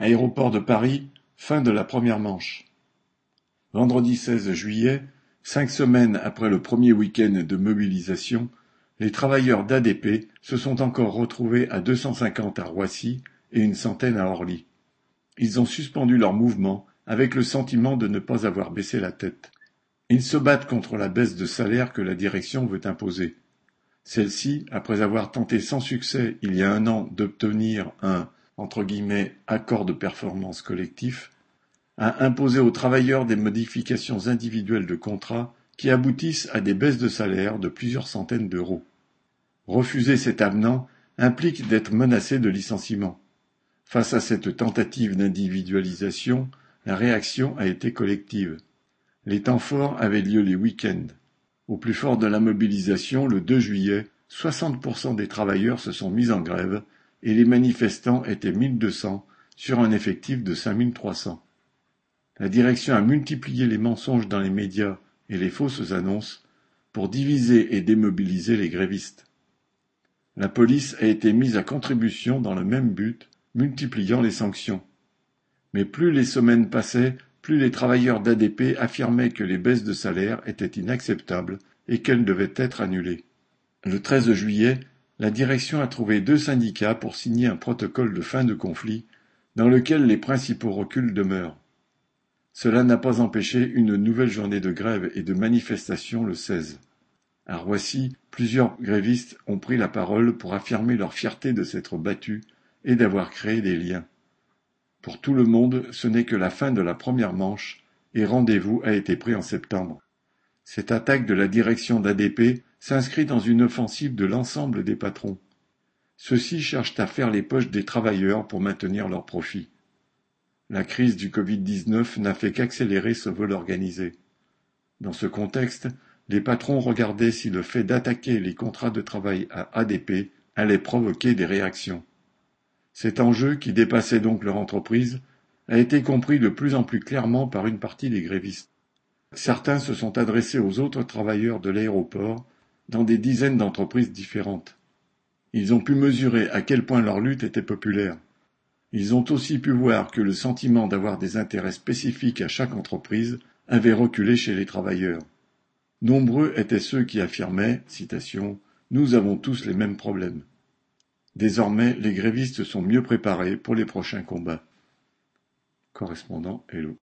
Aéroport de Paris, fin de la première manche. Vendredi 16 juillet, cinq semaines après le premier week-end de mobilisation, les travailleurs d'ADP se sont encore retrouvés à 250 à Roissy et une centaine à Orly. Ils ont suspendu leur mouvement avec le sentiment de ne pas avoir baissé la tête. Ils se battent contre la baisse de salaire que la direction veut imposer. Celle-ci, après avoir tenté sans succès il y a un an d'obtenir un entre accord de performance collectif, a imposé aux travailleurs des modifications individuelles de contrat qui aboutissent à des baisses de salaire de plusieurs centaines d'euros. Refuser cet avenant implique d'être menacé de licenciement. Face à cette tentative d'individualisation, la réaction a été collective. Les temps forts avaient lieu les week-ends. Au plus fort de la mobilisation, le 2 juillet, 60% des travailleurs se sont mis en grève et les manifestants étaient 1200 sur un effectif de 5300. La direction a multiplié les mensonges dans les médias et les fausses annonces pour diviser et démobiliser les grévistes. La police a été mise à contribution dans le même but, multipliant les sanctions. Mais plus les semaines passaient, plus les travailleurs d'ADP affirmaient que les baisses de salaire étaient inacceptables et qu'elles devaient être annulées. Le 13 juillet, la direction a trouvé deux syndicats pour signer un protocole de fin de conflit dans lequel les principaux reculs demeurent. Cela n'a pas empêché une nouvelle journée de grève et de manifestation le 16. À Roissy, plusieurs grévistes ont pris la parole pour affirmer leur fierté de s'être battus et d'avoir créé des liens. Pour tout le monde, ce n'est que la fin de la première manche et rendez-vous a été pris en septembre. Cette attaque de la direction d'ADP s'inscrit dans une offensive de l'ensemble des patrons. Ceux-ci cherchent à faire les poches des travailleurs pour maintenir leurs profits. La crise du Covid-19 n'a fait qu'accélérer ce vol organisé. Dans ce contexte, les patrons regardaient si le fait d'attaquer les contrats de travail à ADP allait provoquer des réactions. Cet enjeu, qui dépassait donc leur entreprise, a été compris de plus en plus clairement par une partie des grévistes. Certains se sont adressés aux autres travailleurs de l'aéroport dans des dizaines d'entreprises différentes. Ils ont pu mesurer à quel point leur lutte était populaire. Ils ont aussi pu voir que le sentiment d'avoir des intérêts spécifiques à chaque entreprise avait reculé chez les travailleurs. Nombreux étaient ceux qui affirmaient, citation, Nous avons tous les mêmes problèmes. Désormais, les grévistes sont mieux préparés pour les prochains combats. Correspondant Hello.